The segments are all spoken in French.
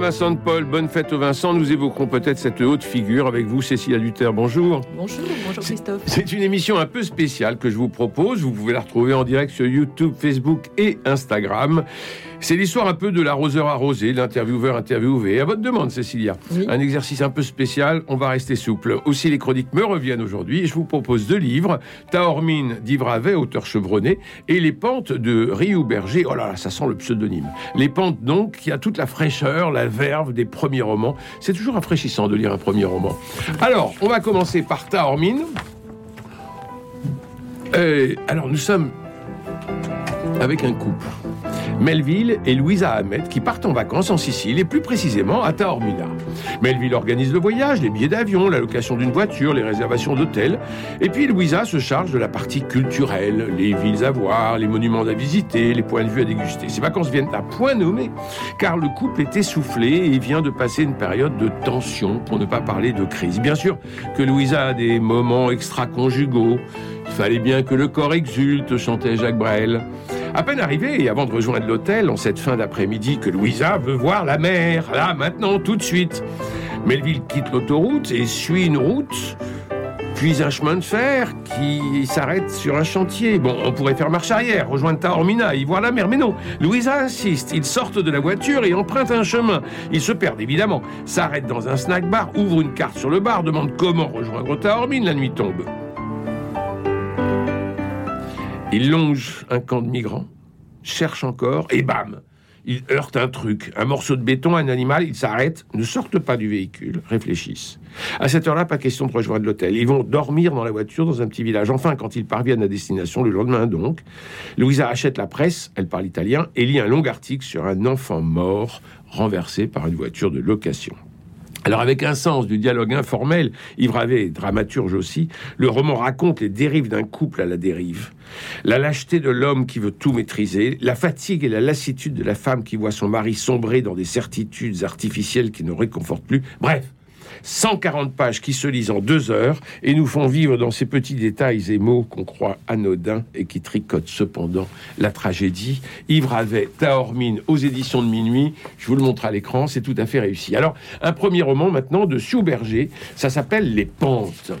Saint-Vincent de Paul, bonne fête au Vincent. Nous évoquerons peut-être cette haute figure avec vous, Cécilia Luther. Bonjour. Bonjour, bonjour Christophe. C'est une émission un peu spéciale que je vous propose. Vous pouvez la retrouver en direct sur YouTube, Facebook et Instagram. C'est l'histoire un peu de l'arroseur arrosé, l'intervieweur interviewé. À votre demande, Cécilia. Un exercice un peu spécial, on va rester souple. Aussi, les chroniques me reviennent aujourd'hui et je vous propose deux livres. Taormine d'Yves auteur chevronné, et Les pentes de Riou Berger. Oh là là, ça sent le pseudonyme. Les pentes, donc, qui a toute la fraîcheur, la verve des premiers romans. C'est toujours rafraîchissant de lire un premier roman. Alors, on va commencer par Taormine. Euh, alors, nous sommes avec un couple. Melville et Louisa Ahmed qui partent en vacances en Sicile et plus précisément à Taormina. Melville organise le voyage, les billets d'avion, la location d'une voiture, les réservations d'hôtels. Et puis Louisa se charge de la partie culturelle, les villes à voir, les monuments à visiter, les points de vue à déguster. Ces vacances viennent à point nommé car le couple est essoufflé et vient de passer une période de tension pour ne pas parler de crise. Bien sûr que Louisa a des moments extra-conjugaux. Il fallait bien que le corps exulte, chantait Jacques Brel. À peine arrivé et avant de rejoindre l'hôtel, en cette fin d'après-midi, que Louisa veut voir la mer, là, maintenant, tout de suite. Melville quitte l'autoroute et suit une route, puis un chemin de fer qui s'arrête sur un chantier. Bon, on pourrait faire marche arrière, rejoindre Taormina, y voir la mer, mais non. Louisa insiste. Ils sortent de la voiture et empruntent un chemin. Ils se perdent évidemment, s'arrêtent dans un snack bar, ouvrent une carte sur le bar, demandent comment rejoindre Taormine. La nuit tombe. Il longe un camp de migrants, cherche encore, et bam Il heurte un truc, un morceau de béton, un animal, ils s'arrêtent, ne sortent pas du véhicule, réfléchissent. À cette heure-là, pas question de rejoindre l'hôtel. Ils vont dormir dans la voiture dans un petit village. Enfin, quand ils parviennent à destination, le lendemain donc, Louisa achète la presse, elle parle italien, et lit un long article sur un enfant mort renversé par une voiture de location. Alors avec un sens du dialogue informel, Yves Ravet, dramaturge aussi, le roman raconte les dérives d'un couple à la dérive. La lâcheté de l'homme qui veut tout maîtriser, la fatigue et la lassitude de la femme qui voit son mari sombrer dans des certitudes artificielles qui ne réconfortent plus. Bref, 140 pages qui se lisent en deux heures et nous font vivre dans ces petits détails et mots qu'on croit anodins et qui tricotent cependant la tragédie. Yves Ravet, Taormine, aux éditions de minuit. Je vous le montre à l'écran, c'est tout à fait réussi. Alors, un premier roman maintenant de Sue Berger, ça s'appelle Les Pentes.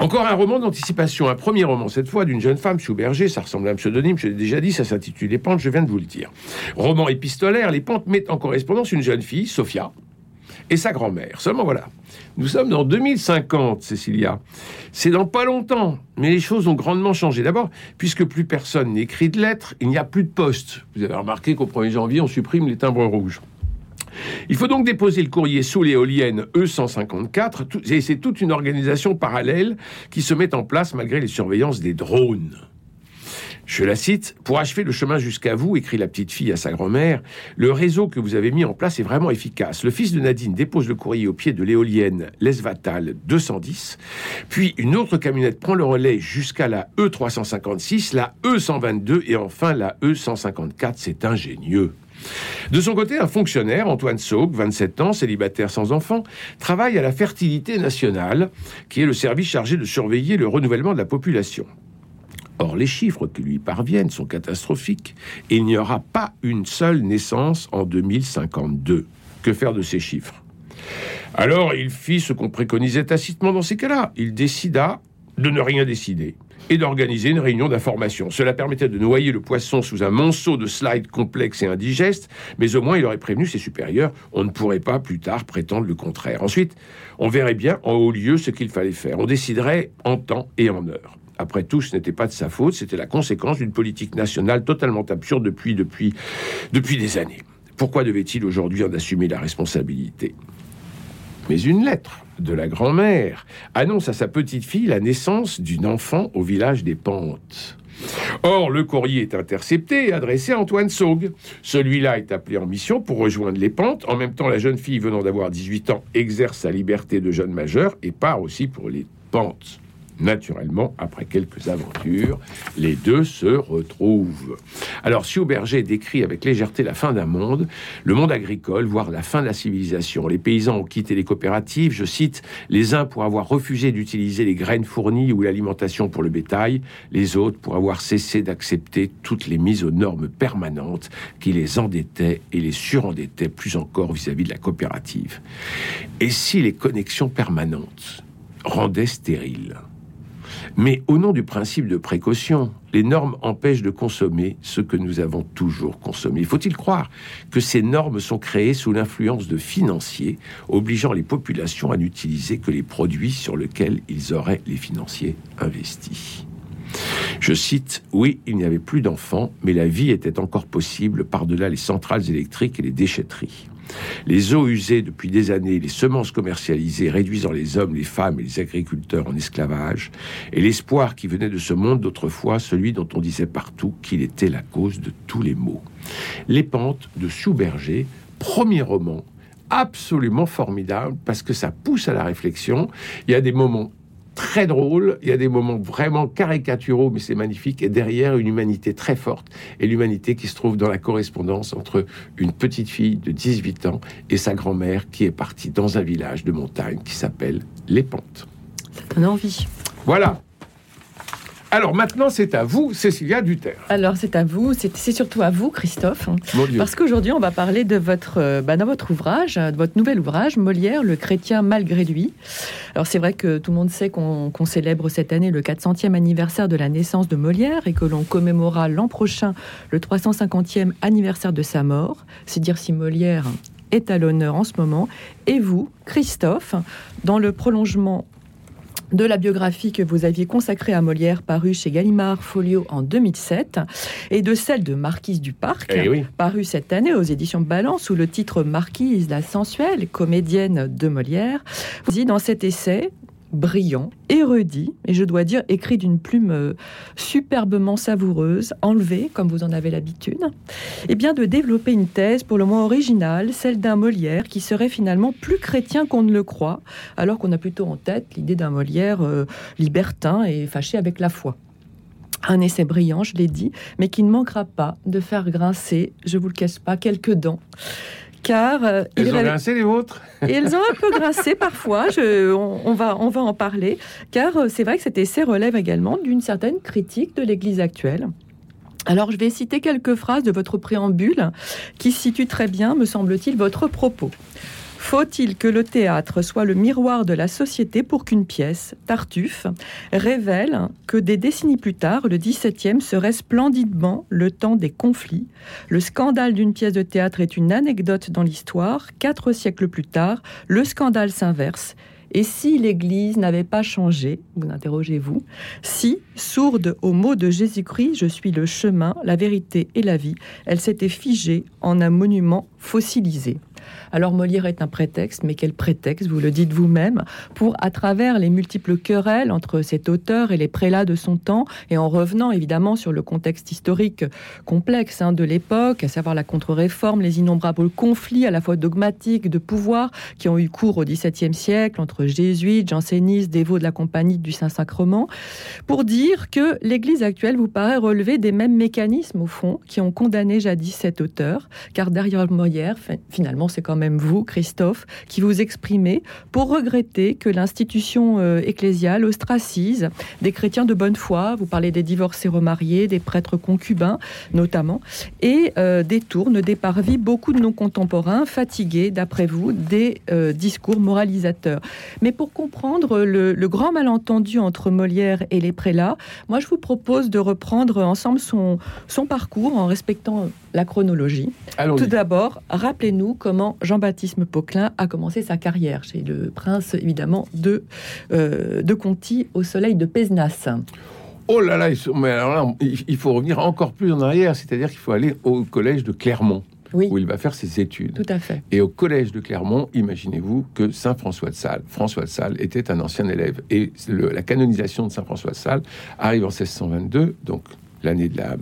Encore un roman d'anticipation, un premier roman, cette fois d'une jeune femme, Sue Berger, ça ressemble à un pseudonyme, je l'ai déjà dit, ça s'intitule Les Pentes, je viens de vous le dire. Roman épistolaire, Les Pentes mettent en correspondance une jeune fille, Sophia, et sa grand-mère. Seulement voilà, nous sommes dans 2050, Cécilia. C'est dans pas longtemps, mais les choses ont grandement changé. D'abord, puisque plus personne n'écrit de lettres, il n'y a plus de poste. Vous avez remarqué qu'au 1er janvier, on supprime les timbres rouges. Il faut donc déposer le courrier sous l'éolienne E154, et c'est toute une organisation parallèle qui se met en place malgré les surveillances des drones. Je la cite, Pour achever le chemin jusqu'à vous, écrit la petite fille à sa grand-mère, le réseau que vous avez mis en place est vraiment efficace. Le fils de Nadine dépose le courrier au pied de l'éolienne Lesvatal 210, puis une autre camionnette prend le relais jusqu'à la E356, la E122 et enfin la E154. C'est ingénieux. De son côté, un fonctionnaire, Antoine Saug, 27 ans, célibataire sans enfant, travaille à la fertilité nationale, qui est le service chargé de surveiller le renouvellement de la population. Or, les chiffres qui lui parviennent sont catastrophiques. Il n'y aura pas une seule naissance en 2052. Que faire de ces chiffres? Alors, il fit ce qu'on préconisait tacitement dans ces cas-là. Il décida de ne rien décider et d'organiser une réunion d'information. Cela permettait de noyer le poisson sous un monceau de slides complexes et indigestes, mais au moins il aurait prévenu ses supérieurs, on ne pourrait pas plus tard prétendre le contraire. Ensuite, on verrait bien en haut lieu ce qu'il fallait faire. On déciderait en temps et en heure. Après tout, ce n'était pas de sa faute, c'était la conséquence d'une politique nationale totalement absurde depuis, des années. Pourquoi devait-il aujourd'hui en assumer la responsabilité? Mais une lettre de la grand-mère annonce à sa petite fille la naissance d'une enfant au village des Pentes. Or, le courrier est intercepté et adressé à Antoine Saug. Celui-là est appelé en mission pour rejoindre les pentes. En même temps, la jeune fille venant d'avoir 18 ans exerce sa liberté de jeune majeur et part aussi pour les pentes. Naturellement, après quelques aventures, les deux se retrouvent. Alors, si Auberger décrit avec légèreté la fin d'un monde, le monde agricole, voire la fin de la civilisation, les paysans ont quitté les coopératives, je cite, les uns pour avoir refusé d'utiliser les graines fournies ou l'alimentation pour le bétail, les autres pour avoir cessé d'accepter toutes les mises aux normes permanentes qui les endettaient et les surendettaient plus encore vis-à-vis de la coopérative. Et si les connexions permanentes rendaient stériles? Mais au nom du principe de précaution, les normes empêchent de consommer ce que nous avons toujours consommé. Faut-il croire que ces normes sont créées sous l'influence de financiers, obligeant les populations à n'utiliser que les produits sur lesquels ils auraient les financiers investis? Je cite, Oui, il n'y avait plus d'enfants, mais la vie était encore possible par-delà les centrales électriques et les déchetteries. Les eaux usées depuis des années, les semences commercialisées réduisant les hommes, les femmes et les agriculteurs en esclavage, et l'espoir qui venait de ce monde d'autrefois, celui dont on disait partout qu'il était la cause de tous les maux. Les pentes de Souberger, premier roman absolument formidable parce que ça pousse à la réflexion. Il y a des moments très drôle, il y a des moments vraiment caricaturaux, mais c'est magnifique, et derrière une humanité très forte, et l'humanité qui se trouve dans la correspondance entre une petite fille de 18 ans et sa grand-mère qui est partie dans un village de montagne qui s'appelle Les Pentes. Ça donne envie. Voilà. Alors maintenant, c'est à vous, Cécilia Duterre. Alors c'est à vous, c'est surtout à vous, Christophe, parce qu'aujourd'hui on va parler de votre, euh, bah, dans votre ouvrage, de votre nouvel ouvrage, Molière, le chrétien malgré lui. Alors c'est vrai que tout le monde sait qu'on célèbre cette année le 400e anniversaire de la naissance de Molière et que l'on commémorera l'an prochain le 350e anniversaire de sa mort. C'est dire si Molière est à l'honneur en ce moment. Et vous, Christophe, dans le prolongement de la biographie que vous aviez consacrée à Molière, parue chez Gallimard Folio en 2007, et de celle de Marquise du Parc, eh parue cette année aux éditions Balance, sous le titre Marquise, la sensuelle comédienne de Molière. Vous dites dans cet essai, brillant, érudit, et je dois dire écrit d'une plume euh, superbement savoureuse, enlevée, comme vous en avez l'habitude, et bien de développer une thèse pour le moins originale, celle d'un Molière qui serait finalement plus chrétien qu'on ne le croit, alors qu'on a plutôt en tête l'idée d'un Molière euh, libertin et fâché avec la foi. Un essai brillant, je l'ai dit, mais qui ne manquera pas de faire grincer, je vous le cache pas, quelques dents car euh, elles ont grincé les vôtres. ont un peu grincé parfois. Je, on, va, on va en parler, car euh, c'est vrai que cet essai relève également d'une certaine critique de l'Église actuelle. Alors, je vais citer quelques phrases de votre préambule qui situent très bien, me semble-t-il, votre propos. Faut-il que le théâtre soit le miroir de la société pour qu'une pièce, Tartuffe, révèle que des décennies plus tard, le XVIIe serait splendidement le temps des conflits? Le scandale d'une pièce de théâtre est une anecdote dans l'histoire. Quatre siècles plus tard, le scandale s'inverse. Et si l'Église n'avait pas changé, vous interrogez-vous, si, sourde aux mots de Jésus-Christ, je suis le chemin, la vérité et la vie, elle s'était figée en un monument fossilisé? Alors Molière est un prétexte, mais quel prétexte, vous le dites vous-même, pour, à travers les multiples querelles entre cet auteur et les prélats de son temps, et en revenant évidemment sur le contexte historique complexe hein, de l'époque, à savoir la contre-réforme, les innombrables conflits à la fois dogmatiques de pouvoir qui ont eu cours au XVIIe siècle entre jésuites, jansénistes, dévots de la compagnie du Saint-Sacrement, pour dire que l'Église actuelle vous paraît relever des mêmes mécanismes au fond qui ont condamné jadis cet auteur, car derrière Molière, finalement, c'est quand même vous, Christophe, qui vous exprimez pour regretter que l'institution euh, ecclésiale ostracise des chrétiens de bonne foi. Vous parlez des divorcés remariés, des prêtres concubins notamment, et euh, détourne des parvis beaucoup de nos contemporains fatigués, d'après vous, des euh, discours moralisateurs. Mais pour comprendre le, le, grand malentendu entre Molière et les prélats, moi je vous propose de reprendre ensemble son, son parcours en respectant la chronologie. Tout d'abord, rappelez-nous comment Jean-Baptiste Poquelin a commencé sa carrière chez le prince, évidemment, de, euh, de Conti au soleil de Pézenas. Oh là là, mais alors il faut revenir encore plus en arrière, c'est-à-dire qu'il faut aller au collège de Clermont. où il va faire ses études. Tout à fait. Et au collège de Clermont, imaginez-vous que Saint François de Sales, François de Sales était un ancien élève. Et la canonisation de Saint François de Sales arrive en 1622, donc l'année de la,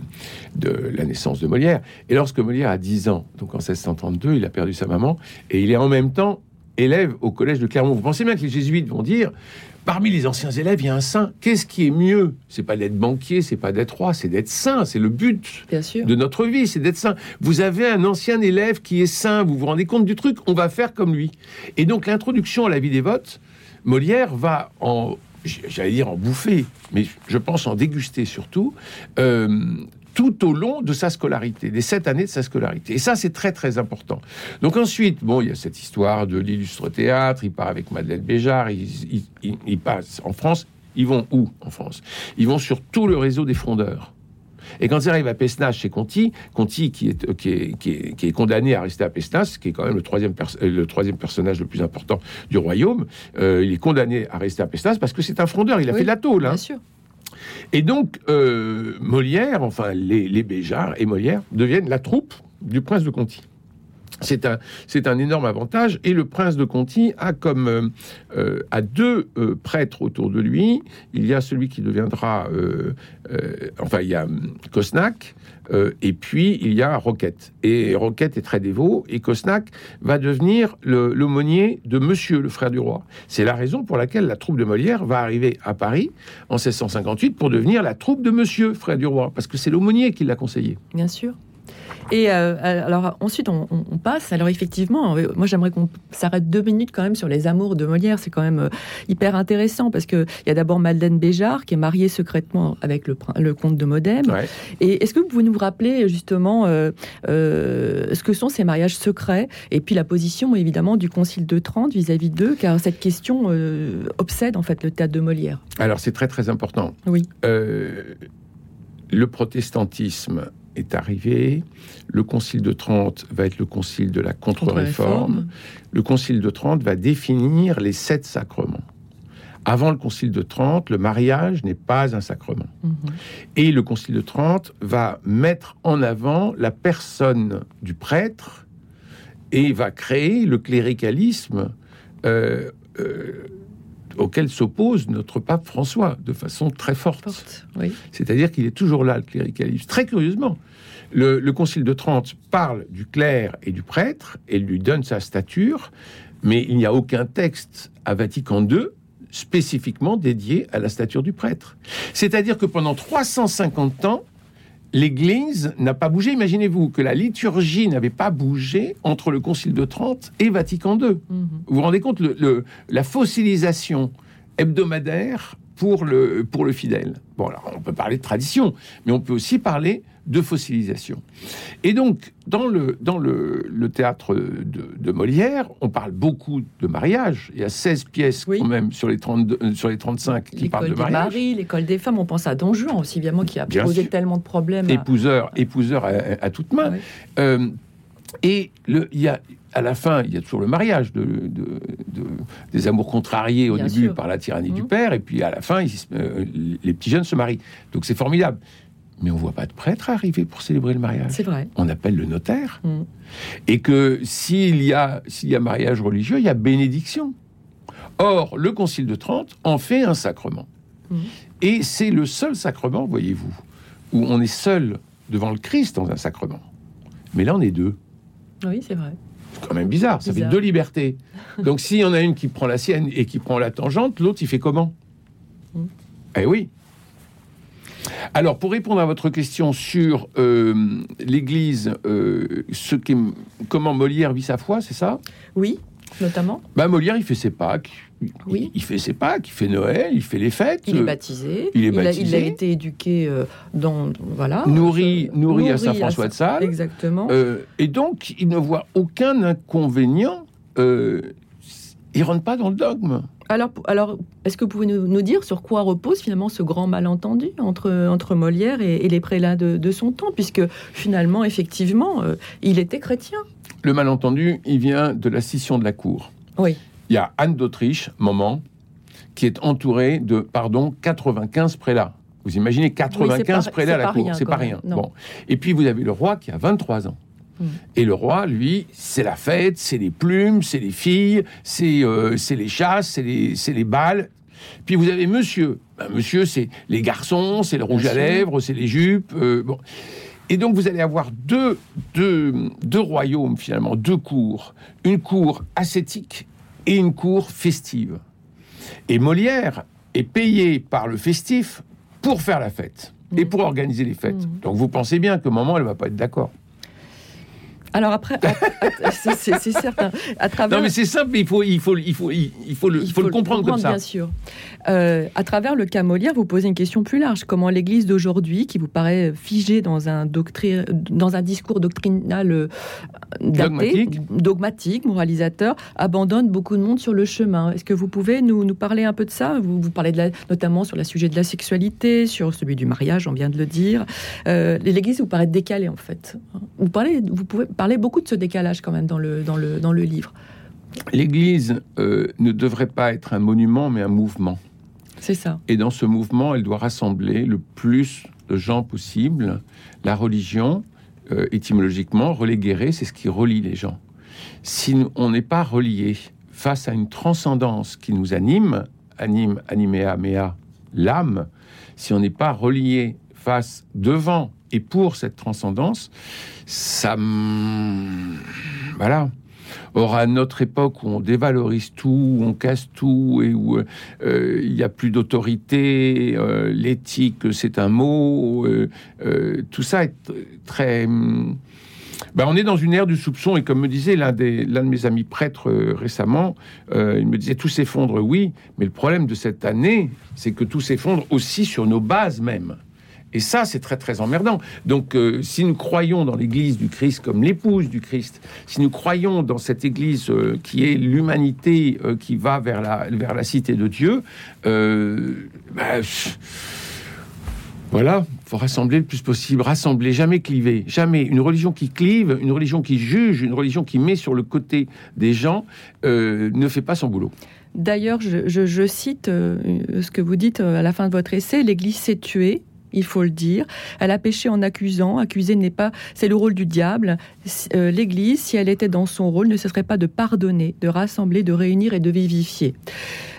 de la naissance de Molière. Et lorsque Molière a 10 ans, donc en 1632, il a perdu sa maman, et il est en même temps élève au collège de Clermont. Vous pensez bien que les jésuites vont dire Parmi les anciens élèves, il y a un saint. Qu'est-ce qui est mieux? C'est pas d'être banquier, c'est pas d'être roi, c'est d'être saint. C'est le but Bien sûr. de notre vie, c'est d'être saint. Vous avez un ancien élève qui est saint, vous vous rendez compte du truc On va faire comme lui. Et donc l'introduction à la vie des votes, Molière va en, j'allais dire en bouffer, mais je pense en déguster surtout. euh, tout au long de sa scolarité, des sept années de sa scolarité. Et ça, c'est très, très important. Donc ensuite, bon, il y a cette histoire de l'illustre théâtre, il part avec Madeleine Béjart, il, il, il- il passe en France. Ils vont où en France? Ils vont sur tout le réseau des frondeurs. Et quand ils arrivent à Pesnas chez Conti, Conti qui est, qui est, qui est, qui est condamné à rester à Pesnas, qui est quand même le troisième, euh, le troisième personnage le plus important du royaume, euh, il est condamné à rester à Pesnas parce que c'est un frondeur, il a Oui, fait de la tôle. hein. Bien sûr. Et donc, euh, Molière, enfin les, les Béjart et Molière, deviennent la troupe du prince de Conti. C'est un, c'est un énorme avantage. Et le prince de Conti a comme euh, euh, a deux euh, prêtres autour de lui. Il y a celui qui deviendra, enfin il y a hum, Cosnac, et puis il y a Roquette. Et Roquette est très dévot, et Cosnac va devenir le- l'aumônier de Monsieur, le frère du roi. C'est la raison pour laquelle la troupe de Molière va arriver à Paris en 1658 pour devenir la troupe de Monsieur, frère du roi, parce que c'est l'aumônier qui l'a conseillé. Bien sûr. Et euh, alors ensuite on, passe. Alors effectivement, euh, moi j'aimerais qu'on s'arrête deux minutes quand même sur les amours de Molière. C'est quand même euh, hyper intéressant parce que il y a d'abord Madeleine Béjart qui est mariée secrètement avec le, comte de Modène. Ouais. Et est-ce que vous pouvez nous rappeler justement euh, euh, ce que sont ces mariages secrets et puis la position évidemment du Concile de Trente vis-à-vis d'eux, car cette question obsède en fait le théâtre de Molière. Alors c'est très très important. Oui. Le protestantisme est arrivé. Le concile de Trente va être le concile de la contre-réforme. Le concile de Trente va définir les sept sacrements. Avant le concile de Trente, le mariage n'est pas un sacrement. Mhm. Et le concile de Trente va mettre en avant la personne du prêtre et va créer le cléricalisme euh, euh, auquel s'oppose notre pape François de façon très forte. Forte, oui. C'est-à-dire qu'il est toujours là, le cléricalisme. Très curieusement, le, le Concile de Trente parle du clerc et du prêtre et lui donne sa stature, mais il n'y a aucun texte à Vatican II spécifiquement dédié à la stature du prêtre. C'est-à-dire que pendant 350 ans, l'Église n'a pas bougé. Imaginez-vous que la liturgie n'avait pas bougé entre le Concile de Trente et Vatican II. Mhm. Vous vous rendez compte le, le- la fossilisation hebdomadaire pour le, pour le fidèle. Bon, alors on peut parler de tradition, mais on peut aussi parler de fossilisation. Et donc, dans le, dans le, le théâtre de, de Molière, on parle beaucoup de mariage. Il y a 16 pièces Oui. quand même sur les, 32, euh, sur les 35 qui parlent L'école de des mariage. maris, l'école des femmes, on pense à Don Juan aussi, évidemment, qui a Bien posé sûr. tellement de problèmes. à- Épouseur, épouseur à, à toute main. Euh, et le, il y a, à la fin, il y a toujours le mariage de, de- de- des amours contrariés au Bien début sûr. par la tyrannie du Mhm. père, et puis à la fin, ils euh, les petits jeunes se marient. Donc c'est formidable. Mais on voit pas de prêtre arriver pour célébrer le mariage. C'est vrai. On appelle le notaire. Mhm. Et que s'il y, a, s'il y a mariage religieux, il y a bénédiction. Or, le Concile de Trente en fait un sacrement. Mhm. Et c'est le seul sacrement, voyez-vous, où on est seul devant le Christ dans un sacrement. Mais là, on est deux. Oui, c'est vrai. C'est quand même bizarre, ça Bizarre. fait deux libertés. Donc s'il y en a une qui prend la sienne et qui prend la tangente, l'autre il fait comment? Mm. Eh oui. Alors pour répondre à votre question sur euh, l'Église, euh, ce comment Molière vit sa foi, c'est ça? Oui, notamment. Bah Molière il fait ses Pâques, Oui. il fait ses Pâques, il fait Noël, il fait les fêtes. Il est baptisé. il est a- Il a, baptisé. été éduqué euh, dans. Voilà. nourri, nourri à Saint-François de Sales. Exactement. Euh, et donc, il ne voit aucun inconvénient. Il rentre pas dans le dogme. Alors, alors est-ce que vous pouvez nous, nous dire sur quoi repose finalement ce grand malentendu entre, entre Molière et, et les prélats de, de son temps Puisque finalement, effectivement, euh, il était chrétien. Le malentendu, il vient de la scission de la cour. Oui. Il y a Anne d'Autriche, maman, qui est entourée de, pardon, 95 prélats. Vous imaginez 95 pas- prélats à la cour, c'est pas rien. Bon. Et puis vous avez le roi qui a 23 ans. Hmm. Et le roi, lui, c'est la fête, c'est les plumes, c'est les filles, c'est euh, les chasses, c'est les, les balles. Puis vous avez monsieur. Ben, monsieur, c'est les garçons, c'est le rouge à lèvres, c'est les jupes. euh, bon. Et donc vous allez avoir deux, deux, deux royaumes finalement, deux cours. Une cour ascétique et une cour festive. Et Molière est payé par le festif pour faire la fête et pour organiser les fêtes. Mm. Donc vous pensez bien qu'au moment, elle va pas être d'accord. Alors après, c'est certain. À travers Non, mais c'est simple, il faut, il faut, il faut, il faut le, il faut le comprendre comme ça. Bien sûr. Euh, à travers le cas Molière, vous posez une question plus large. Comment l'Église d'aujourd'hui, qui vous paraît figée dans un, doctri- dans un discours doctrinal euh, daté, Dogmatique. dogmatique, moralisateur, abandonne beaucoup de monde sur le chemin Est-ce que vous pouvez nous, nous parler un peu de ça? Vous, vous parlez de la- notamment sur le sujet de la sexualité, sur celui du mariage, on vient de le dire. Euh, L'Église vous paraît décalée en fait. Vous, parlez, vous pouvez parler beaucoup de ce décalage quand même dans le, dans le, dans le livre. L'Église euh, ne devrait pas être un monument, mais un mouvement. C'est ça. Et dans ce mouvement, elle doit rassembler le plus de gens possible. La religion, euh, étymologiquement, reléguer, c'est ce qui relie les gens. Si on n'est pas relié face à une transcendance qui nous anime, anime, animea, mea, l'âme, si on n'est pas relié face devant et pour cette transcendance, ça, voilà. Or, à notre époque où on dévalorise tout, où on casse tout et où euh, il n'y a plus d'autorité, euh, l'éthique c'est un mot, euh, tout ça est très. ben, on est dans une ère du soupçon et comme me disait l'un l'un de mes amis prêtres récemment, il me disait tout s'effondre, oui, mais le problème de cette année, c'est que tout s'effondre aussi sur nos bases même. Et ça, c'est très très emmerdant. Donc, euh, si nous croyons dans l'Église du Christ comme l'épouse du Christ, si nous croyons dans cette Église euh, qui est l'humanité euh, qui va vers la, vers la cité de Dieu, bah, voilà, faut rassembler le plus possible, rassembler, jamais cliver, jamais. Une religion qui clive, une religion qui juge, une religion qui met sur le côté des gens, ne fait pas son boulot. D'ailleurs, je, je- cite ce que vous dites à la fin de votre essai, l'Église s'est tuée. Il faut le dire. Elle a péché en accusant. Accuser n'est pas, c'est le rôle du diable. Euh, L'Église, si elle était dans son rôle, ne cesserait pas de pardonner, de rassembler, de réunir et de vivifier.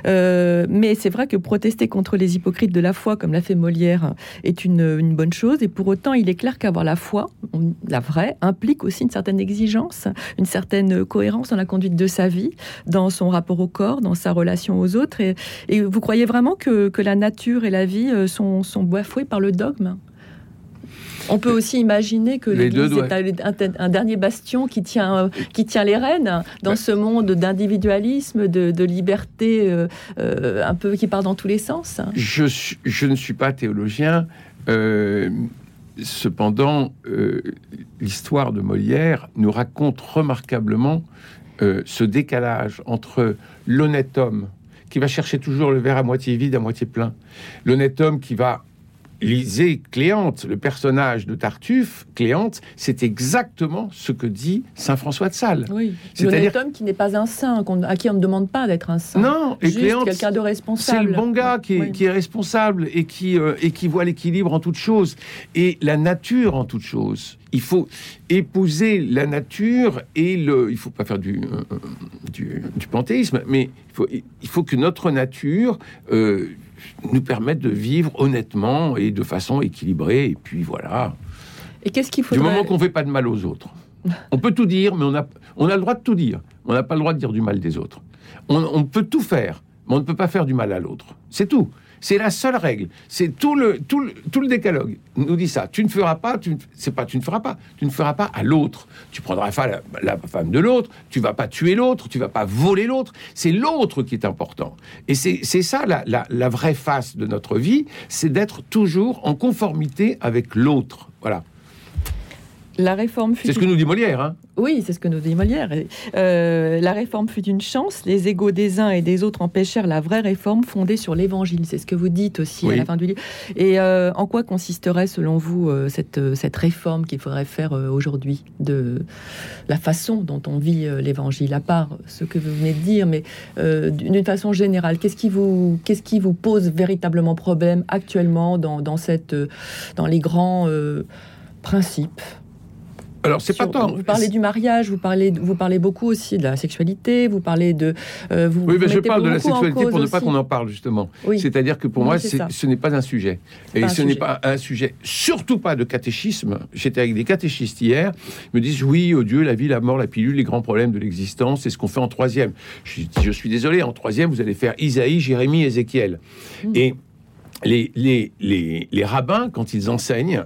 Euh, mais c'est vrai que protester contre les hypocrites de la foi, comme l'a fait Molière, est une, bonne chose. Et pour autant, il est clair qu'avoir la foi, la vraie, implique aussi une certaine exigence, une certaine cohérence dans la conduite de sa vie, dans son rapport au corps, dans sa relation aux autres. Et, vous croyez vraiment que, que la nature et la vie euh, sont, sont bafouées par le dogme on peut aussi imaginer que Les deux l'Église est un, un- dernier bastion qui tient, euh, qui tient les rênes dans ce monde d'individualisme, de, de liberté euh, euh, un peu qui part dans tous les sens. Je, ne suis pas théologien. euh, cependant, l'histoire de Molière nous raconte remarquablement ce décalage entre l'honnête homme qui va chercher toujours le verre à moitié vide, à moitié plein, l'honnête homme qui va liser Cléante, le personnage de Tartuffe, Cléante, c'est exactement ce que dit saint François de Sales. Oui. C'est-à-dire- homme qui n'est pas un saint, à qui on ne demande pas d'être un saint. Non, et Cléante, quelqu'un de C'est responsable. le bon gars qui est, Oui. qui est responsable et qui, euh, et qui voit l'équilibre en toute chose et la nature en toute chose. Il faut épouser la nature et le. Il faut pas faire du, euh, euh, du, du panthéisme, mais il faut, il faut que notre nature euh, nous permette de vivre honnêtement et de façon équilibrée. Et puis voilà. Et qu'est-ce qu'il Du faudrait moment qu'on fait pas de mal aux autres. On peut tout dire, mais on a, on a le droit de tout dire. On n'a pas le droit de dire du mal des autres. On, on peut tout faire, mais on ne peut pas faire du mal à l'autre. C'est tout. C'est la seule règle. C'est tout le, tout, le, tout le décalogue nous dit ça. Tu ne feras pas, tu c'est pas tu ne feras pas, tu ne feras pas à l'autre. Tu prendras pas la, femme de l'autre, tu vas pas tuer l'autre, tu vas pas voler l'autre. C'est l'autre qui est important. Et c'est c'est ça la, la, la vraie face de notre vie, c'est d'être toujours en conformité avec l'autre. Voilà. La réforme fut C'est ce que nous dit Molière. Hein. Oui, c'est ce que nous dit Molière. Euh, la réforme fut une chance. Les égaux des uns et des autres empêchèrent la vraie réforme fondée sur l'Évangile. C'est ce que vous dites aussi Oui. à la fin du livre. Et euh, en quoi consisterait, selon vous, euh, cette, cette réforme qu'il faudrait faire aujourd'hui de la façon dont on vit l'Évangile, à part ce que vous venez de dire, mais euh, d'une façon générale, qu'est-ce qui vous qu'est-ce qui vous pose véritablement problème actuellement dans, dans cette dans les grands principes Alors, c'est pas tant. Vous parlez du mariage, vous parlez, vous parlez beaucoup aussi de la sexualité, vous parlez de. euh, vous, Oui, mais vous je parle de la sexualité pour ne pas qu'on en parle, justement. Oui. C'est-à-dire que pour Oui, moi, ce n'est pas un sujet. Et ce n'est pas un sujet, surtout pas de catéchisme. J'étais avec des catéchistes hier, ils me disent oui, oh Dieu, la vie, la mort, la pilule, les grands problèmes de l'existence, c'est ce qu'on fait en troisième. Je, suis désolé, en troisième, vous allez faire Isaïe, Jérémie, Ézéchiel. Mm. Et les, les, les, les rabbins, quand ils enseignent,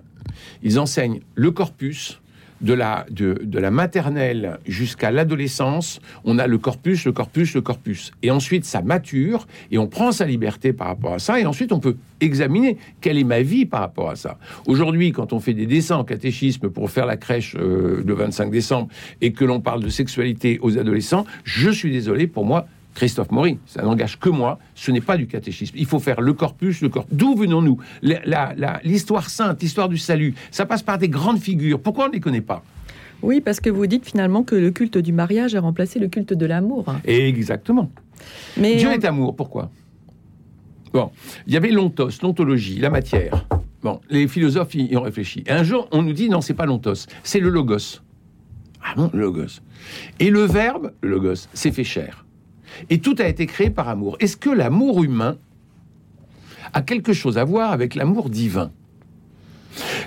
ils enseignent le corpus. De la, de, de la maternelle jusqu'à l'adolescence, on a le corpus, le corpus, le corpus. Et ensuite, ça mature et on prend sa liberté par rapport à ça. Et ensuite, on peut examiner quelle est ma vie par rapport à ça. Aujourd'hui, quand on fait des dessins en catéchisme pour faire la crèche euh, le 25 décembre et que l'on parle de sexualité aux adolescents, je suis désolé, pour moi, Christophe Maury, ça n'engage que moi, ce n'est pas du catéchisme. Il faut faire le corpus, le corpus. D'où venons-nous? L'histoire sainte, l'histoire du salut, ça passe par des grandes figures. Pourquoi on ne les connaît pas? Oui, parce que vous dites finalement que le culte du mariage a remplacé le culte de l'amour. Exactement. Mais Dieu on- est amour, pourquoi? Bon, il y avait l'ontos, l'ontologie, la matière. Bon, les philosophes y ont réfléchi. Et un jour, on nous dit non, c'est pas l'ontos, c'est le logos. Ah bon, le logos. Et le verbe, le logos, c'est fait chair. Et tout a été créé par amour. Est-ce que l'amour humain a quelque chose à voir avec l'amour divin?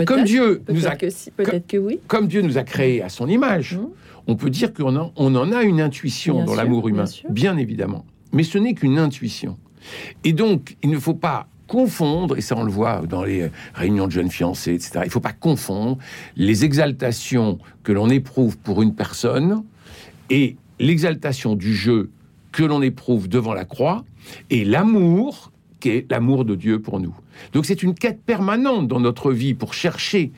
Comme Dieu nous a que si, peut-être que oui. comme Dieu nous a créés à son image, Mhm. on peut dire qu'on en, on en a une intuition Bien dans l'amour bien humain, sûr. bien évidemment. Mais ce n'est qu'une intuition. Et donc, il ne faut pas confondre, et ça on le voit dans les euh, réunions de jeunes fiancés, etc., il ne faut pas confondre les exaltations que l'on éprouve pour une personne et l'exaltation du jeu que l'on éprouve devant la croix et l'amour qui est l'amour de Dieu pour nous. Donc c'est une quête permanente dans notre vie pour chercher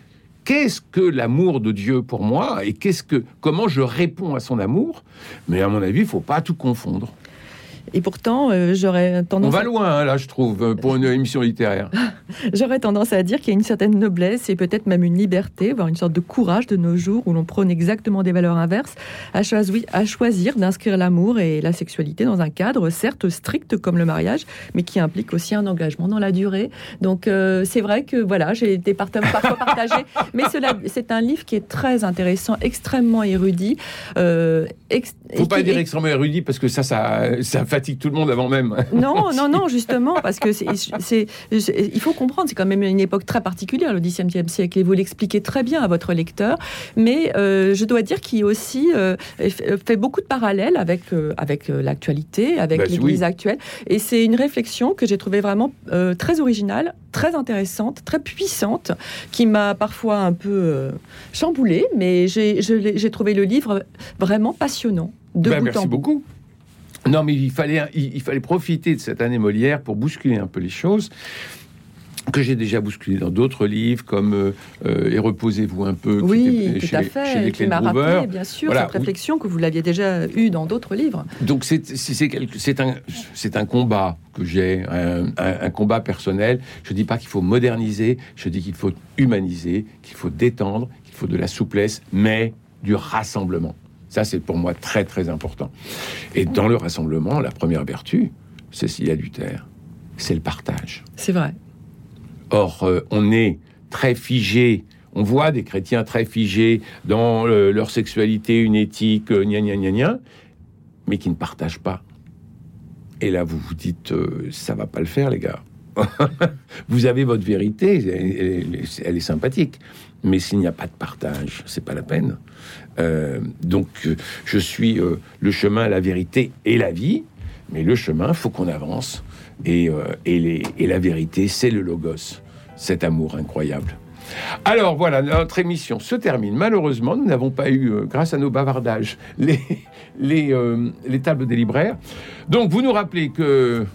qu'est-ce que l'amour de Dieu pour moi et qu'est-ce que comment je réponds à son amour. Mais à mon avis, il faut pas tout confondre. Et pourtant, euh, j'aurais On tendance, va à- loin hein, là, je trouve, euh, pour une émission littéraire. j'aurais tendance à dire qu'il y a une certaine noblesse et peut-être même une liberté, voire une sorte de courage de nos jours où l'on prône exactement des valeurs inverses, à, choisi- à choisir d'inscrire l'amour et la sexualité dans un cadre certes strict comme le mariage, mais qui implique aussi un engagement dans la durée. Donc euh, c'est vrai que voilà, j'ai été parfois partagée, mais c'est un livre qui est très intéressant, extrêmement érudit. Euh, ex- Faut pas dire extrêmement érudit parce que ça, ça, ça fatigue tout le monde avant même. Non, non, non, justement, parce que c'est, il faut comprendre, c'est quand même une époque très particulière, le XVIIe siècle, et vous l'expliquez très bien à votre lecteur. Mais euh, je dois dire qu'il aussi euh, fait beaucoup de parallèles avec euh, avec l'actualité, avec Bah, l'Église oui. actuelle, et c'est une réflexion que j'ai trouvée vraiment très originale, très intéressante, très puissante, qui m'a parfois un peu chamboulée, mais j'ai trouvé le livre vraiment passionnant. De Ben, bout merci en bout. beaucoup. Non, mais il fallait, il, il fallait profiter de cette année Molière pour bousculer un peu les choses que j'ai déjà bousculé dans d'autres livres comme euh, euh, Et reposez-vous un peu. qui Oui, était tout chez- à chez fait. les Qui m'a rappelé, bien sûr, Voilà, cette oui. réflexion que vous l'aviez déjà eue dans d'autres livres. Donc c'est c'est- un, c'est un combat que j'ai, un, un- un combat personnel. Je dis pas qu'il faut moderniser, je dis qu'il faut humaniser, qu'il faut détendre, qu'il faut de la souplesse, mais du rassemblement. Ça, c'est pour moi très très important. Et dans le rassemblement, la première vertu, c'est s'il y a du terre, c'est le partage. C'est vrai. Or, euh, on est très figé. On voit des chrétiens très figés dans euh, leur sexualité, une éthique, euh, gna gna gna gna, mais qui ne partagent pas. Et là, vous vous dites, euh, ça va pas le faire, les gars. vous avez votre vérité, elle, est sympathique, mais s'il n'y a pas de partage, c'est pas la peine. Euh, donc, euh, je suis euh, le chemin, la vérité et la vie, mais le chemin, faut qu'on avance. Et, la vérité, c'est le logos, cet amour incroyable. Alors voilà, notre émission se termine. Malheureusement, nous n'avons pas eu, grâce à nos bavardages, les tables des libraires. Donc vous nous rappelez que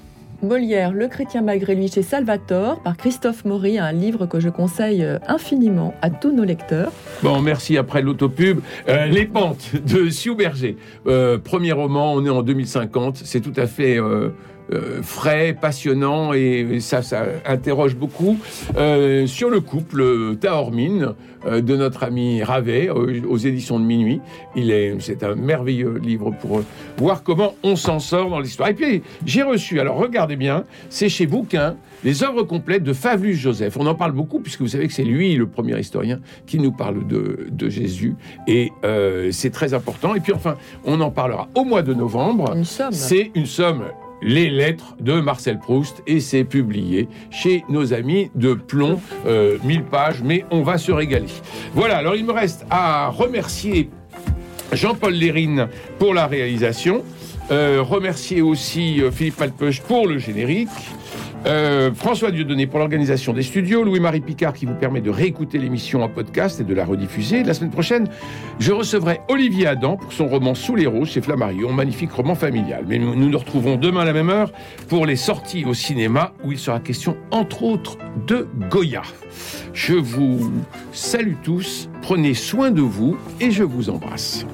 Molière, Le chrétien malgré lui chez Salvatore, par Christophe Maury, un livre que je conseille euh, infiniment à tous nos lecteurs. Bon, merci après l'autopub. Euh, les pentes de Sioux Berger. Euh, premier roman, on est en 2050. C'est tout à fait euh, euh, frais, passionnant, et ça, ça interroge beaucoup euh, sur le couple Taormine euh, de notre ami Ravet aux, éditions de Minuit. Il est, c'est un merveilleux livre pour voir comment on s'en sort dans l'histoire. Et puis j'ai reçu, alors regardez bien, c'est chez Bouquin les œuvres complètes de Favlus Joseph. On en parle beaucoup puisque vous savez que c'est lui le premier historien qui nous parle de, de Jésus et c'est très important. Et puis enfin, on en parlera au mois de novembre. Une somme. C'est une somme les lettres de Marcel Proust et c'est publié chez nos amis de Plomb, 1000 euh, pages, mais on va se régaler. Voilà, alors il me reste à remercier Jean-Paul Lérine pour la réalisation, euh, remercier aussi euh, Philippe Malpeuch pour le générique. Euh, François Dieudonné pour l'organisation des studios, Louis-Marie Picard qui vous permet de réécouter l'émission en podcast et de la rediffuser. La semaine prochaine, je recevrai Olivier Adam pour son roman Sous les roses chez Flammarion, magnifique roman familial. Mais nous, nous nous retrouvons demain à la même heure pour les sorties au cinéma où il sera question entre autres de Goya. Je vous salue tous, prenez soin de vous et je vous embrasse.